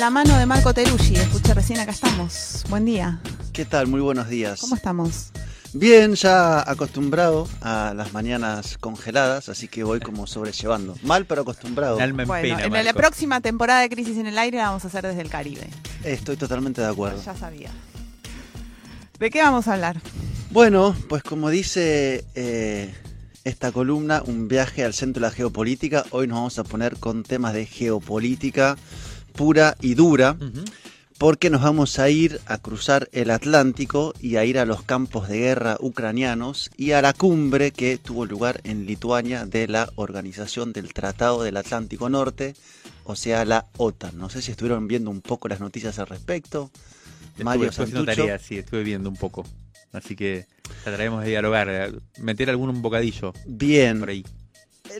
La mano de Marco Teruggi, escuché recién acá estamos. Buen día. ¿Qué tal? Muy buenos días. ¿Cómo estamos? Bien, ya acostumbrado a las mañanas congeladas, así que voy como sobrellevando. Mal, pero acostumbrado. El alma en Bueno, pena, en la próxima temporada de Crisis en el Aire la vamos a hacer desde el Caribe. Estoy totalmente de acuerdo. Ya sabía. ¿De qué vamos a hablar? Bueno, pues como dice eh, esta columna, un viaje al centro de la geopolítica, hoy nos vamos a poner con temas de geopolítica pura y dura, porque nos vamos a ir a cruzar el Atlántico y a ir a los campos de guerra ucranianos y a la cumbre que tuvo lugar en Lituania de la Organización del Tratado del Atlántico Norte, o sea, la OTAN. No sé si estuvieron viendo un poco las noticias al respecto. Estuve, Mario Santucho. sí, estuve viendo un poco. Así que trataremos de dialogar, eh, meter algún un bocadillo Bien, por ahí.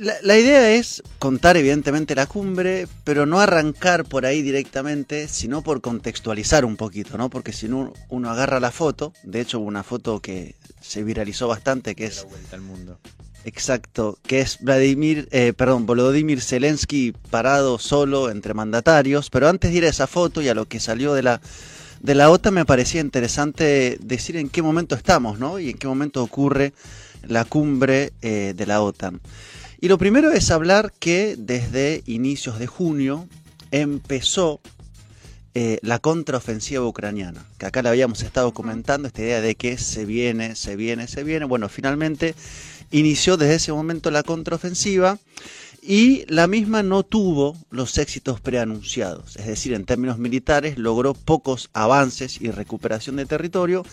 La, la idea es contar evidentemente la cumbre, pero no arrancar por ahí directamente, sino por contextualizar un poquito, ¿no? Porque si no, uno agarra la foto, de hecho hubo una foto que se viralizó bastante, que es La vuelta al mundo. exacto, que es Vladimir, eh, perdón, Volodymyr Zelensky parado solo entre mandatarios, pero antes de ir a esa foto y a lo que salió de la de la OTAN me parecía interesante decir en qué momento estamos, ¿no? Y en qué momento ocurre la cumbre eh, de la OTAN. Y lo primero es hablar que desde inicios de junio empezó eh, la contraofensiva ucraniana, que acá la habíamos estado comentando, esta idea de que se viene, se viene, se viene. Bueno, finalmente inició desde ese momento la contraofensiva y la misma no tuvo los éxitos preanunciados, es decir, en términos militares logró pocos avances y recuperación de territorio,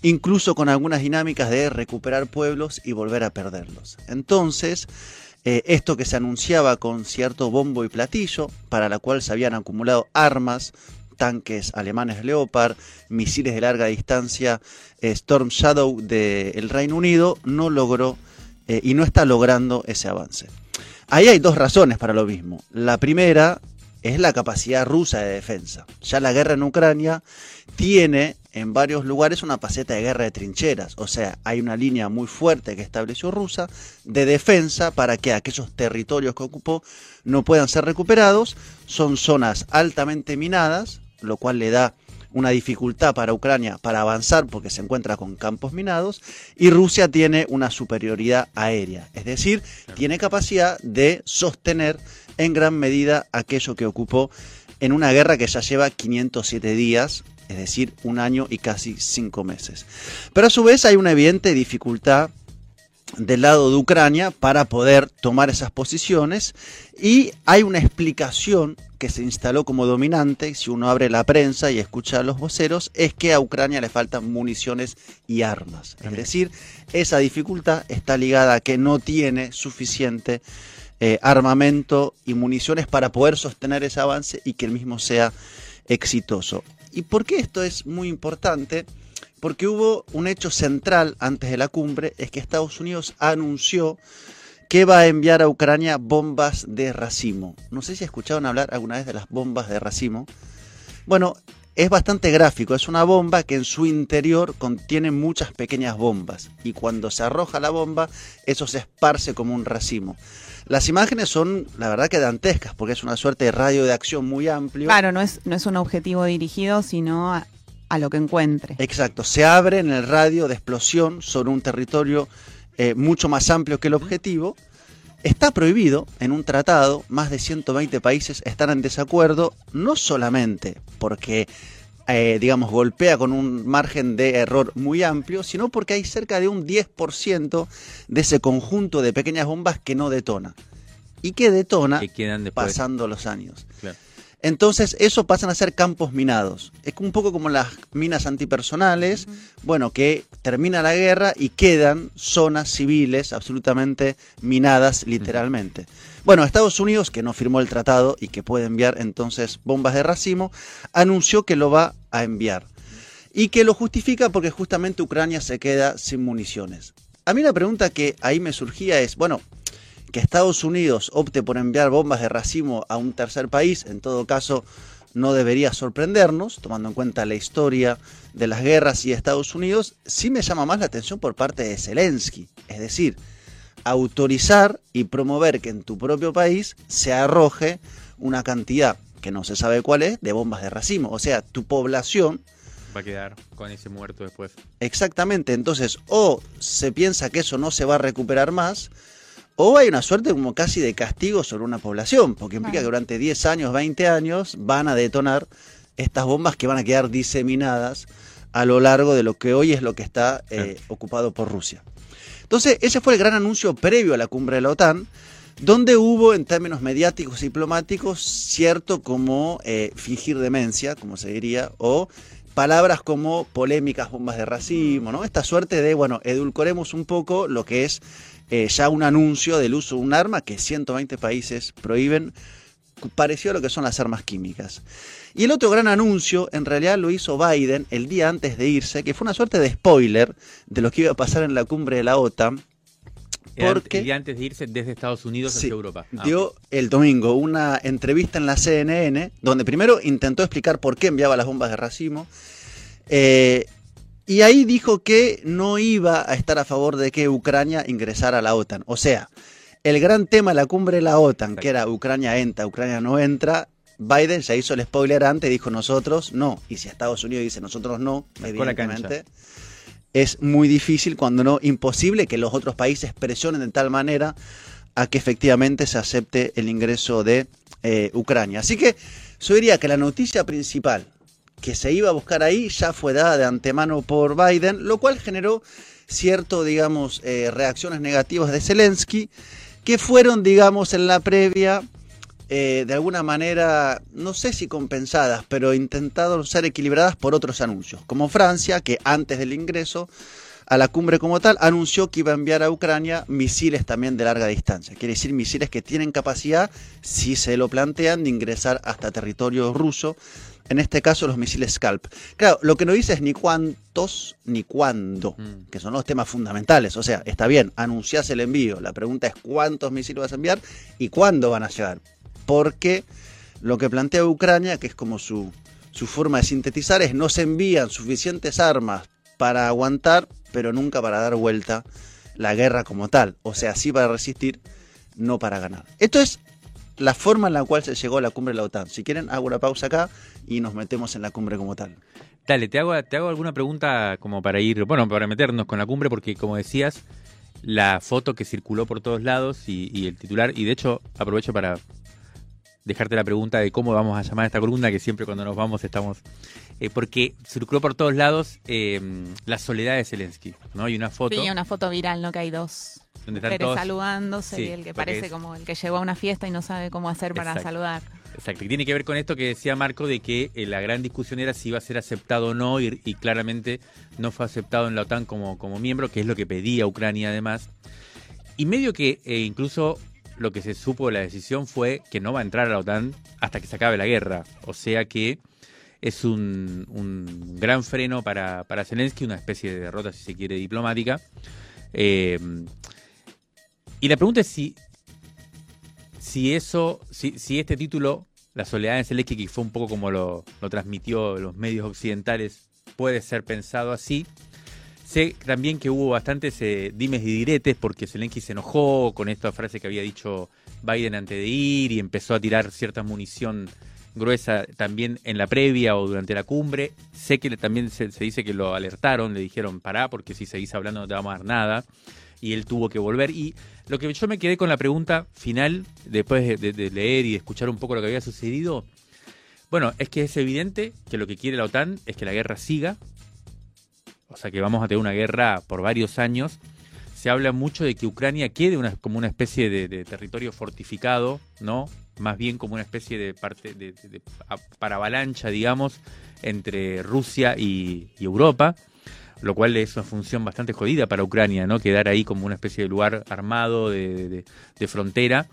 incluso con algunas dinámicas de recuperar pueblos y volver a perderlos. Entonces, eh, esto que se anunciaba con cierto bombo y platillo, para la cual se habían acumulado armas, tanques alemanes Leopard, misiles de larga distancia eh, Storm Shadow del Reino Unido, no logró eh, y no está logrando ese avance. Ahí hay dos razones para lo mismo. La primera es la capacidad rusa de defensa. Ya la guerra en Ucrania tiene en varios lugares una paseta de guerra de trincheras. O sea, hay una línea muy fuerte que estableció Rusia de defensa para que aquellos territorios que ocupó no puedan ser recuperados. Son zonas altamente minadas, lo cual le da una dificultad para Ucrania para avanzar porque se encuentra con campos minados y Rusia tiene una superioridad aérea, es decir, tiene capacidad de sostener en gran medida aquello que ocupó en una guerra que ya lleva 507 días, es decir, un año y casi cinco meses. Pero a su vez hay una evidente dificultad del lado de Ucrania para poder tomar esas posiciones y hay una explicación que se instaló como dominante, si uno abre la prensa y escucha a los voceros, es que a Ucrania le faltan municiones y armas. Es decir, esa dificultad está ligada a que no tiene suficiente eh, armamento y municiones para poder sostener ese avance y que el mismo sea exitoso. ¿Y por qué esto es muy importante? Porque hubo un hecho central antes de la cumbre, es que Estados Unidos anunció que va a enviar a Ucrania bombas de racimo. No sé si escucharon hablar alguna vez de las bombas de racimo. Bueno, es bastante gráfico, es una bomba que en su interior contiene muchas pequeñas bombas y cuando se arroja la bomba, eso se esparce como un racimo. Las imágenes son, la verdad, que dantescas, porque es una suerte de radio de acción muy amplio. Claro, no es, no es un objetivo dirigido, sino a, a lo que encuentre. Exacto, se abre en el radio de explosión sobre un territorio eh, mucho más amplio que el objetivo. Está prohibido en un tratado, más de 120 países están en desacuerdo, no solamente porque, eh, digamos, golpea con un margen de error muy amplio, sino porque hay cerca de un 10% de ese conjunto de pequeñas bombas que no detona y que detona Que quedan después. pasando los años. Claro. Entonces, eso pasan a ser campos minados. Es un poco como las minas antipersonales, bueno, que termina la guerra y quedan zonas civiles absolutamente minadas literalmente. Bueno, Estados Unidos, que no firmó el tratado y que puede enviar entonces bombas de racimo, anunció que lo va a enviar. Y que lo justifica porque justamente Ucrania se queda sin municiones. A mí la pregunta que ahí me surgía es, bueno, que Estados Unidos opte por enviar bombas de racimo a un tercer país, en todo caso, no debería sorprendernos, tomando en cuenta la historia de las guerras y Estados Unidos, sí me llama más la atención por parte de Zelensky. Es decir, autorizar y promover que en tu propio país se arroje una cantidad que no se sabe cuál es de bombas de racimo. O sea, tu población va a quedar con ese muerto después. Exactamente, entonces o se piensa que eso no se va a recuperar más, o hay una suerte como casi de castigo sobre una población, porque implica que durante 10 años, 20 años van a detonar estas bombas que van a quedar diseminadas a lo largo de lo que hoy es lo que está eh, ocupado por Rusia. Entonces, ese fue el gran anuncio previo a la cumbre de la OTAN, donde hubo en términos mediáticos y diplomáticos cierto como eh, fingir demencia, como se diría, o palabras como polémicas, bombas de racismo, ¿no? Esta suerte de, bueno, edulcoremos un poco lo que es eh, ya un anuncio del uso de un arma que 120 países prohíben, parecido a lo que son las armas químicas. Y el otro gran anuncio, en realidad lo hizo Biden el día antes de irse, que fue una suerte de spoiler de lo que iba a pasar en la cumbre de la OTAN. Porque, el día antes de irse desde Estados Unidos hacia Europa. Ah, dio el domingo una entrevista en la CNN, donde primero intentó explicar por qué enviaba las bombas de racimo. Eh, y ahí dijo que no iba a estar a favor de que Ucrania ingresara a la OTAN. O sea, el gran tema de la cumbre de la OTAN, que era Ucrania entra, Ucrania no entra, Biden ya hizo el spoiler antes, dijo nosotros no. Y si Estados Unidos dice nosotros no, evidentemente es muy difícil, cuando no imposible, que los otros países presionen de tal manera a que efectivamente se acepte el ingreso de eh, Ucrania. Así que yo diría que la noticia principal que se iba a buscar ahí ya fue dada de antemano por Biden, lo cual generó cierto, digamos, eh, reacciones negativas de Zelensky, que fueron, digamos, en la previa, eh, de alguna manera, no sé si compensadas, pero intentaron ser equilibradas por otros anuncios, como Francia, que antes del ingreso a la cumbre como tal, anunció que iba a enviar a Ucrania misiles también de larga distancia. Quiere decir misiles que tienen capacidad, si se lo plantean, de ingresar hasta territorio ruso en este caso los misiles Scalp. Claro, lo que no dice es ni cuántos ni cuándo, mm. que son los temas fundamentales. O sea, está bien, anunciás el envío. La pregunta es cuántos misiles vas a enviar y cuándo van a llegar. Porque lo que plantea Ucrania, que es como su, su forma de sintetizar, es no se envían suficientes armas para aguantar, pero nunca para dar vuelta la guerra como tal. O sea, sí para resistir, no para ganar. Esto es la forma en la cual se llegó a la cumbre de la OTAN. Si quieren, hago una pausa acá y nos metemos en la cumbre como tal. Dale, te hago, te hago alguna pregunta como para ir, bueno, para meternos con la cumbre, porque como decías, la foto que circuló por todos lados y, el titular, y de hecho aprovecho para dejarte la pregunta de cómo vamos a llamar a esta columna, que siempre cuando nos vamos estamos... Eh, porque circuló por todos lados eh, la soledad de Zelensky, ¿no? Y una foto... Sí, una foto viral, ¿no? Que hay dos saludándose y el que parece como el que llegó a una fiesta y no sabe cómo hacer para saludar. Exacto, y tiene que ver con esto que decía Marco de que eh, la gran discusión era si iba a ser aceptado o no y, claramente no fue aceptado en la OTAN como, como miembro, que es lo que pedía Ucrania además. Y medio que incluso lo que se supo de la decisión fue que no va a entrar a la OTAN hasta que se acabe la guerra. O sea que es un, un gran freno para, para Zelensky, una especie de derrota, si se quiere, diplomática. Eh, y la pregunta es si, si eso, si, si este título, La soledad de Zelensky, que fue un poco como lo, lo transmitió los medios occidentales, puede ser pensado así. Sé también que hubo bastantes eh, dimes y diretes porque Zelensky se enojó con esta frase que había dicho Biden antes de ir y empezó a tirar cierta munición gruesa también en la previa o durante la cumbre. Sé que también se, dice que lo alertaron, le dijeron pará porque si seguís hablando no te vamos a dar nada y él tuvo que volver. Y lo que yo me quedé con la pregunta final, después de, leer y de escuchar un poco lo que había sucedido, bueno, es que es evidente que lo que quiere la OTAN es que la guerra siga, o sea que vamos a tener una guerra por varios años. Se habla mucho de que Ucrania quede una, como una especie de, territorio fortificado, ¿no? Más bien como una especie de parte de, para avalancha, digamos, entre Rusia y, Europa, lo cual es una función bastante jodida para Ucrania, ¿no? Quedar ahí como una especie de lugar armado de, frontera.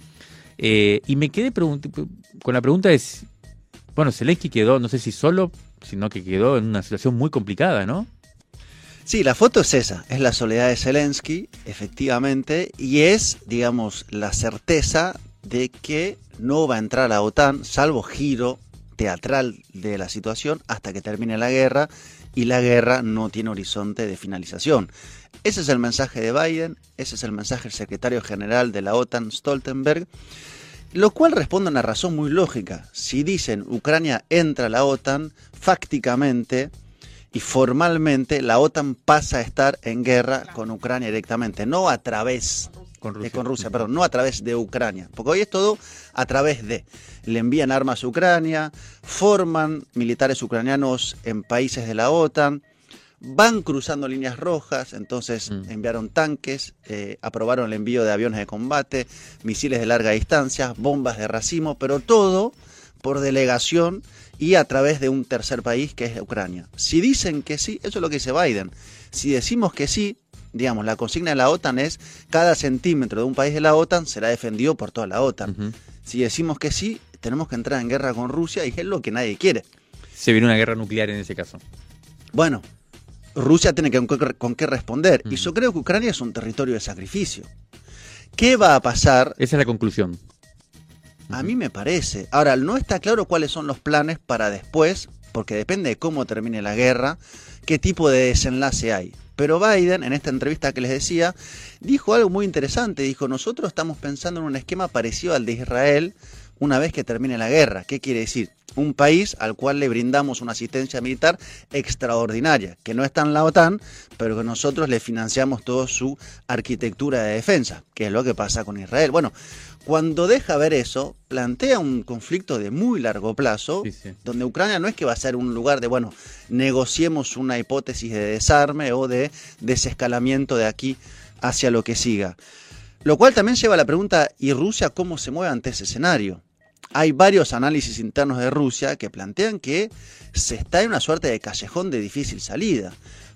Eh, y me quedé con la pregunta de, bueno, Zelensky quedó, no sé si solo, sino que quedó en una situación muy complicada, ¿no? Sí, la foto es esa, es la soledad de Zelensky, efectivamente, y es, digamos, la certeza de que no va a entrar a la OTAN, salvo giro teatral de la situación, hasta que termine la guerra, y la guerra no tiene horizonte de finalización. Ese es el mensaje de Biden, ese es el mensaje del secretario general de la OTAN, Stoltenberg, lo cual responde a una razón muy lógica. Si dicen Ucrania entra a la OTAN, fácticamente y formalmente la OTAN pasa a estar en guerra con Ucrania directamente, no a través con Rusia, con Rusia perdón, no a través de Ucrania, porque hoy es todo a través de. Le envían armas a Ucrania, forman militares ucranianos en países de la OTAN, van cruzando líneas rojas, entonces mm. enviaron tanques, eh, aprobaron el envío de aviones de combate, misiles de larga distancia, bombas de racimo, pero todo por delegación y a través de un tercer país que es Ucrania. Si dicen que sí, eso es lo que dice Biden. Si decimos que sí, digamos, la consigna de la OTAN es cada centímetro de un país de la OTAN será defendido por toda la OTAN. Si decimos que sí, tenemos que entrar en guerra con Rusia y es lo que nadie quiere. Se viene una guerra nuclear en ese caso. Bueno, Rusia tiene que, con, qué responder. Y yo creo que Ucrania es un territorio de sacrificio. ¿Qué va a pasar? Esa es la conclusión. A mí me parece. Ahora, no está claro cuáles son los planes para después, porque depende de cómo termine la guerra, qué tipo de desenlace hay. Pero Biden, en esta entrevista que les decía, dijo algo muy interesante. Dijo, nosotros estamos pensando en un esquema parecido al de Israel una vez que termine la guerra. ¿Qué quiere decir? Un país al cual le brindamos una asistencia militar extraordinaria, que no está en la OTAN, pero que nosotros le financiamos toda su arquitectura de defensa, que es lo que pasa con Israel. Bueno, cuando deja ver eso, plantea un conflicto de muy largo plazo, donde Ucrania no es que va a ser un lugar de, bueno, negociemos una hipótesis de desarme o de desescalamiento de aquí hacia lo que siga. Lo cual también lleva a la pregunta, ¿y Rusia cómo se mueve ante ese escenario? Hay varios análisis internos de Rusia que plantean que se está en una suerte de callejón de difícil salida,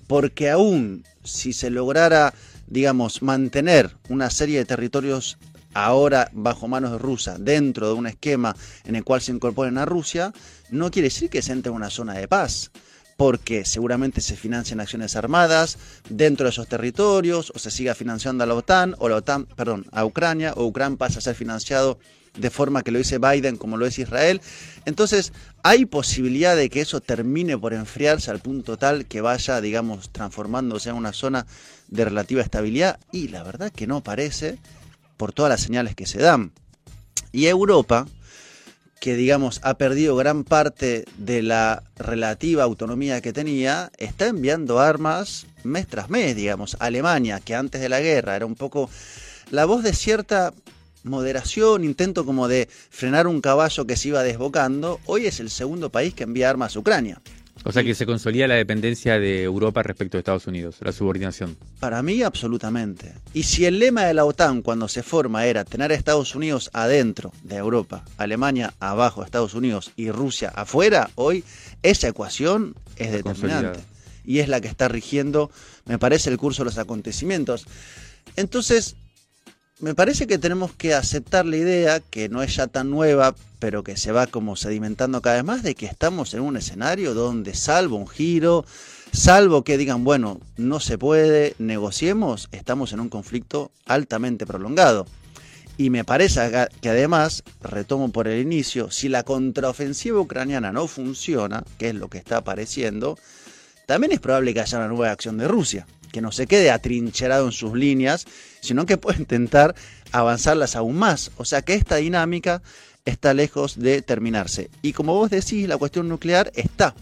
porque aún si se lograra, digamos, mantener una serie de territorios ahora bajo manos Rusia, dentro de un esquema en el cual se incorporen a Rusia, no quiere decir que se entre en una zona de paz, porque seguramente se financian acciones armadas dentro de esos territorios, o se siga financiando a la OTAN, o la OTAN, perdón, a Ucrania, o Ucrania pasa a ser financiado de forma que lo dice Biden como lo es Israel. Entonces, hay posibilidad de que eso termine por enfriarse al punto tal que vaya, digamos, transformándose en una zona de relativa estabilidad, y la verdad que no parece por todas las señales que se dan. Y Europa, que digamos ha perdido gran parte de la relativa autonomía que tenía, está enviando armas mes tras mes, digamos. Alemania, que antes de la guerra era un poco la voz de cierta moderación, intento como de frenar un caballo que se iba desbocando, hoy es el segundo país que envía armas a Ucrania. O sea que se consolida la dependencia de Europa respecto a Estados Unidos, la subordinación. Para mí, absolutamente. Y si el lema de la OTAN cuando se forma era tener a Estados Unidos adentro de Europa, Alemania abajo de Estados Unidos y Rusia afuera, hoy esa ecuación es determinante. Y es la que está rigiendo, me parece, el curso de los acontecimientos. Entonces, me parece que tenemos que aceptar la idea, que no es ya tan nueva, pero que se va como sedimentando cada vez más, de que estamos en un escenario donde salvo un giro, salvo que digan, bueno, no se puede, negociemos, estamos en un conflicto altamente prolongado. Y me parece que además, retomo por el inicio, si la contraofensiva ucraniana no funciona, que es lo que está apareciendo, también es probable que haya una nueva acción de Rusia que no se quede atrincherado en sus líneas, sino que puede intentar avanzarlas aún más. O sea que esta dinámica está lejos de terminarse. Y como vos decís, la cuestión nuclear está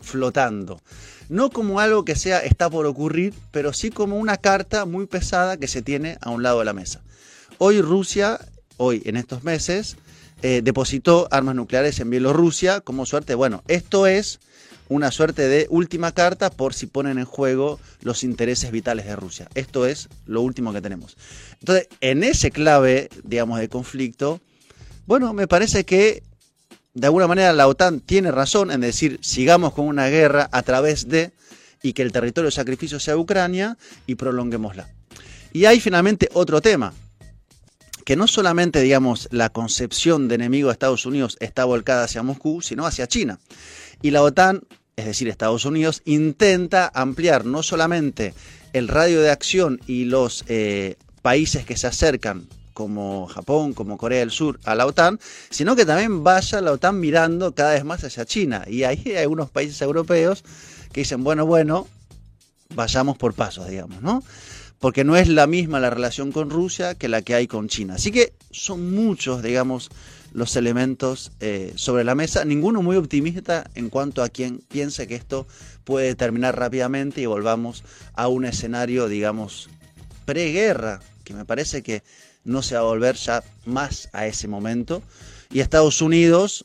flotando. No como algo que sea está por ocurrir, pero sí como una carta muy pesada que se tiene a un lado de la mesa. Hoy Rusia, hoy en estos meses, eh, depositó armas nucleares en Bielorrusia como suerte. Bueno, esto es una suerte de última carta por si ponen en juego los intereses vitales de Rusia. Esto es lo último que tenemos. Entonces, en ese clave, digamos, de conflicto, Bueno, me parece que de alguna manera la OTAN tiene razón en decir sigamos con una guerra a través de y que el territorio de sacrificio sea Ucrania y prolonguémosla. Y hay finalmente otro tema, que no solamente, digamos, la concepción de enemigo de Estados Unidos está volcada hacia Moscú, sino hacia China. Y la OTAN, es decir, Estados Unidos, intenta ampliar no solamente el radio de acción y los eh, países que se acercan como Japón, como Corea del Sur, a la OTAN, sino que también vaya la OTAN mirando cada vez más hacia China. Y ahí hay algunos países europeos que dicen, bueno, bueno, vayamos por pasos, digamos, ¿no? Porque no es la misma la relación con Rusia que la que hay con China. Así que son muchos, digamos, los elementos eh, sobre la mesa, ninguno muy optimista en cuanto a quien piense que esto puede terminar rápidamente y volvamos a un escenario, digamos, preguerra, que me parece que no se va a volver ya más a ese momento. Y Estados Unidos,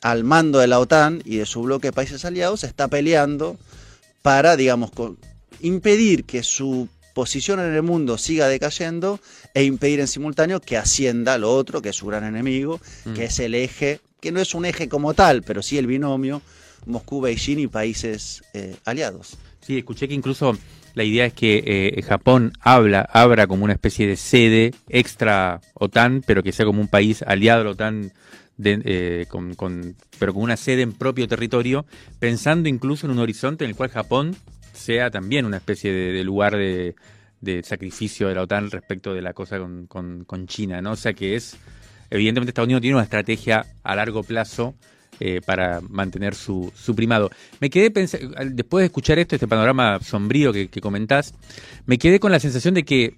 al mando de la OTAN y de su bloque de países aliados, está peleando para, digamos, impedir que su posición en el mundo siga decayendo e impedir en simultáneo que ascienda lo otro, que es su gran enemigo, que mm. es el eje, que no es un eje como tal, pero sí el binomio Moscú, Beijing y países eh, aliados. Sí, escuché que incluso la idea es que eh, Japón habla, abra como una especie de sede extra OTAN, pero que sea como un país aliado a la OTAN, eh, con, pero con una sede en propio territorio, pensando incluso en un horizonte en el cual Japón sea también una especie de, lugar de, sacrificio de la OTAN respecto de la cosa con, con, China, ¿no? O sea que es, evidentemente Estados Unidos tiene una estrategia a largo plazo eh, para mantener su, su, primado. Me quedé pensando, después de escuchar esto, este panorama sombrío que, comentás, me quedé con la sensación de que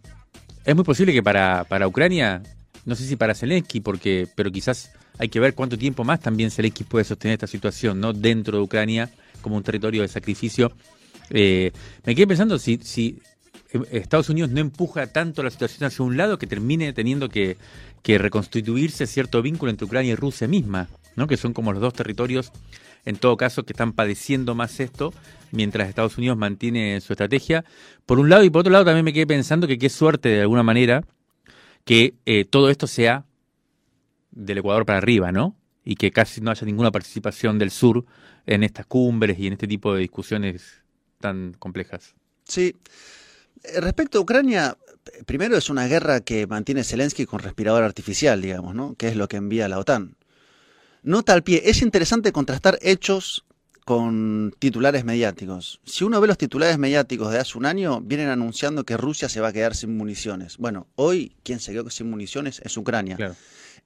es muy posible que para, para Ucrania, no sé si para Zelensky, porque, pero quizás hay que ver cuánto tiempo más también Zelensky puede sostener esta situación, ¿no? Dentro de Ucrania, como un territorio de sacrificio. Eh, me quedé pensando si, si Estados Unidos no empuja tanto la situación hacia un lado que termine teniendo que, que reconstituirse cierto vínculo entre Ucrania y Rusia misma. ¿no? que son como los dos territorios, en todo caso, que están padeciendo más esto, mientras Estados Unidos mantiene su estrategia. Por un lado, y por otro lado, también me quedé pensando que qué suerte, de alguna manera, que eh, todo esto sea del Ecuador para arriba, ¿no? Y que casi no haya ninguna participación del sur en estas cumbres y en este tipo de discusiones tan complejas. Sí. Eh, respecto a Ucrania, primero es una guerra que mantiene Zelensky con respirador artificial, digamos, ¿no? Que es lo que envía la OTAN. Nota al pie, es interesante contrastar hechos con titulares mediáticos. Si uno ve los titulares mediáticos de hace un año, vienen anunciando que Rusia se va a quedar sin municiones. Bueno, hoy quien se quedó sin municiones es Ucrania.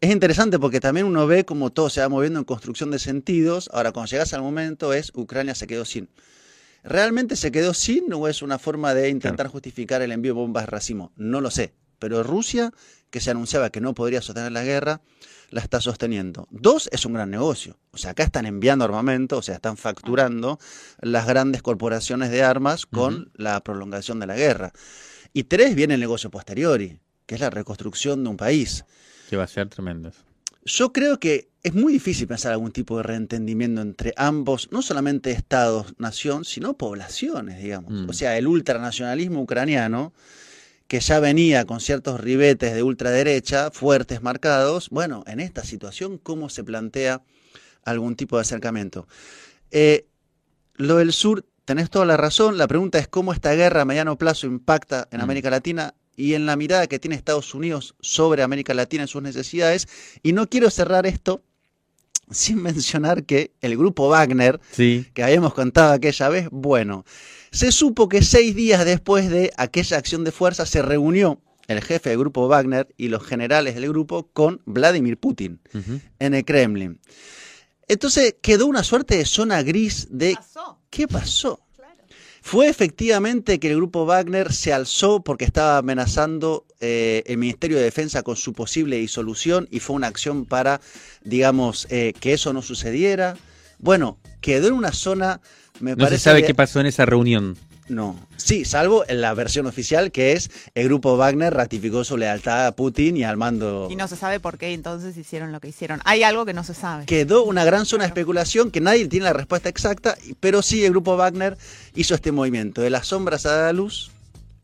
Es interesante porque también uno ve cómo todo se va moviendo en construcción de sentidos. Ahora, cuando llegas al momento es Ucrania se quedó sin. ¿Realmente se quedó sin o es una forma de intentar justificar el envío de bombas de racimo? No lo sé. Pero Rusia, que se anunciaba que no podría sostener la guerra, la está sosteniendo. Dos, es un gran negocio. O sea, acá están enviando armamento, o sea, están facturando las grandes corporaciones de armas con la prolongación de la guerra. Y tres, viene el negocio posteriori, que es la reconstrucción de un país. Que va a ser tremendo. Yo creo que es muy difícil pensar algún tipo de reentendimiento entre ambos, no solamente estados, nación, sino poblaciones, digamos. Mm. O sea, el ultranacionalismo ucraniano que ya venía con ciertos ribetes de ultraderecha fuertes marcados, bueno, en esta situación, ¿cómo se plantea algún tipo de acercamiento? Eh, lo del sur, tenés toda la razón, la pregunta es cómo esta guerra a mediano plazo impacta en mm. América Latina y en la mirada que tiene Estados Unidos sobre América Latina y sus necesidades. Y no quiero cerrar esto sin mencionar que el grupo Wagner, que habíamos contado aquella vez, bueno, se supo que seis días después de aquella acción de fuerza se reunió el jefe del grupo Wagner y los generales del grupo con Vladimir Putin en el Kremlin. Entonces quedó una suerte de zona gris de ¿qué pasó? Fue efectivamente que el grupo Wagner se alzó porque estaba amenazando eh, el Ministerio de Defensa con su posible disolución y fue una acción para, digamos, eh, que eso no sucediera. Bueno, quedó en una zona no se sabe qué pasó en esa reunión. No, sí, salvo en la versión oficial que es el grupo Wagner ratificó su lealtad a Putin y al mando. Y no se sabe por qué entonces hicieron lo que hicieron. Hay algo que no se sabe. Quedó una gran zona de especulación que nadie tiene la respuesta exacta, pero sí el grupo Wagner hizo este movimiento de las sombras a la luz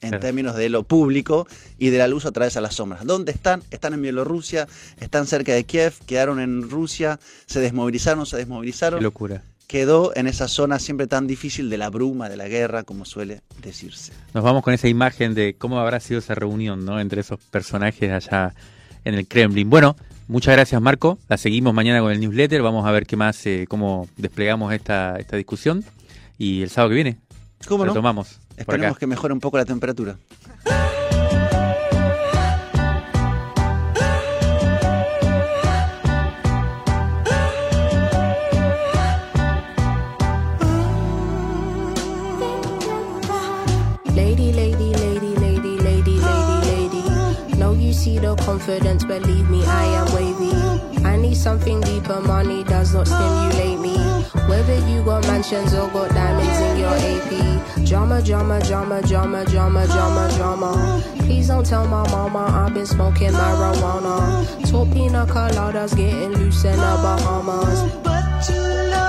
en términos de lo público y de la luz a través de las sombras. ¿Dónde están? Están en Bielorrusia, están cerca de Kiev, quedaron en Rusia, se desmovilizaron, se desmovilizaron. Qué locura. Quedó en esa zona siempre tan difícil de la bruma, de la guerra, como suele decirse. Nos vamos con esa imagen de cómo habrá sido esa reunión, ¿no? Entre esos personajes allá en el Kremlin. Bueno, muchas gracias Marco. La seguimos mañana con el newsletter. Vamos a ver qué más, eh, cómo desplegamos esta, esta discusión. Y el sábado que viene, ¿Cómo no? tomamos. Esperemos que mejore un poco la temperatura. Believe me, I am wavy. I need something deeper, money does not stimulate me. Whether you got mansions or got diamonds in your AP. Drama, drama, drama, drama, drama, drama, drama. Please don't tell my mama I've been smoking marijuana. Talk pina coladas, getting loose in the Bahamas.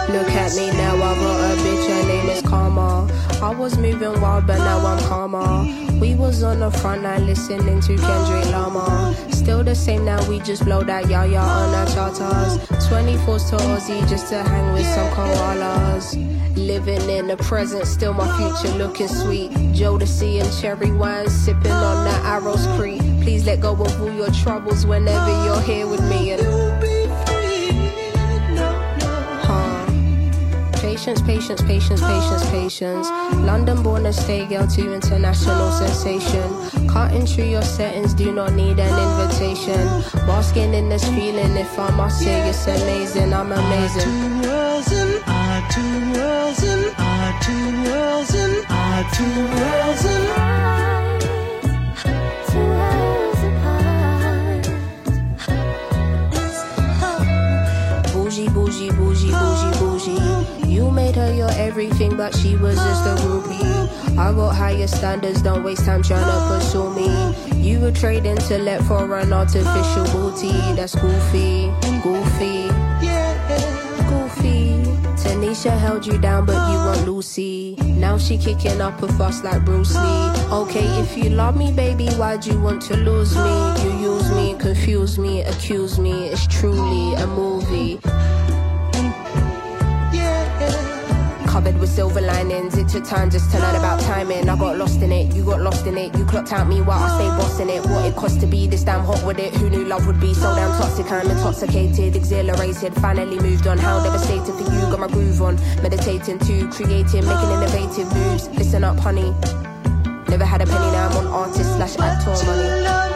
Look at me now, I got a bitch, her name is Karma. I was moving wild, but now I'm calmer. We was on the front line listening to Kendrick Lamar. Still the same now, we just blow that yaya on our charters. 24s to Aussie just to hang with some koalas. Living in the present, still my future looking sweet. Jodeci and cherry wine, sipping on that Arrows Creek. Please let go of all your troubles whenever you're here with me. And Patience, patience, patience, patience, patience. London born to stay girl to international sensation. Cutting through your settings, do not need an invitation. Basking in this feeling, if I must say it's amazing, I'm amazing. Two worlds and two worlds and and two worlds and everything, but she was just a groupie. I got higher standards, don't waste time trying to pursue me. You would to let for an artificial booty. That's goofy, goofy, Yeah, goofy. Tanisha held you down, but you want Lucy. Now she kicking up a fuss like Bruce Lee. Okay, if you love me, baby, why'd you want to lose me? You use me, confuse me, accuse me. It's truly a movie. Covered with silver linings, it took time just to learn about timing. I got lost in it, you got lost in it. You clocked out me while I stayed bossing it. What it cost to be this damn hot with it. Who knew love would be so damn toxic? I'm intoxicated, exhilarated. Finally moved on. How devastating for you, got my groove on. Meditating too, creating, making innovative moves. Listen up, honey. Never had a penny, now I'm on artist slash actor money.